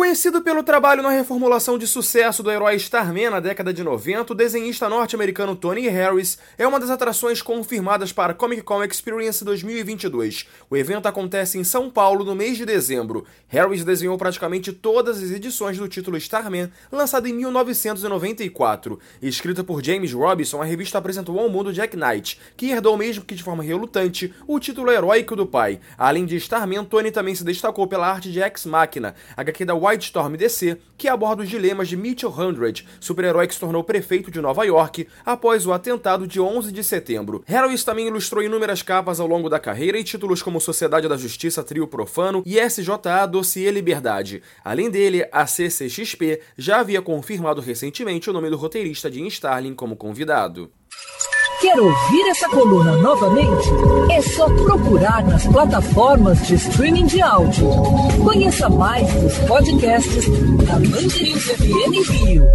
Conhecido pelo trabalho na reformulação de sucesso do herói Starman na década de 90, o desenhista norte-americano Tony Harris é uma das atrações confirmadas para Comic Con Experience 2022. O evento acontece em São Paulo no mês de dezembro. Harris desenhou praticamente todas as edições do título Starman, lançado em 1994. Escrita por James Robinson, a revista apresentou ao mundo Jack Knight, que herdou mesmo que de forma relutante o título heróico do pai. Além de Starman, Tony também se destacou pela arte de Ex Machina, HQ da Wildstorm DC, que aborda os dilemas de Mitchell Hundred, super-herói que se tornou prefeito de Nova York após o atentado de 11 de setembro. Harris também ilustrou inúmeras capas ao longo da carreira e títulos como Sociedade da Justiça Trio Profano e SJA Dossiê Liberdade. Além dele, a CCXP já havia confirmado recentemente o nome do roteirista Jim Starlin como convidado. Quer ouvir essa coluna novamente? É só procurar nas plataformas de streaming de áudio. Conheça mais dos podcasts da Mandirinhos FM Rio.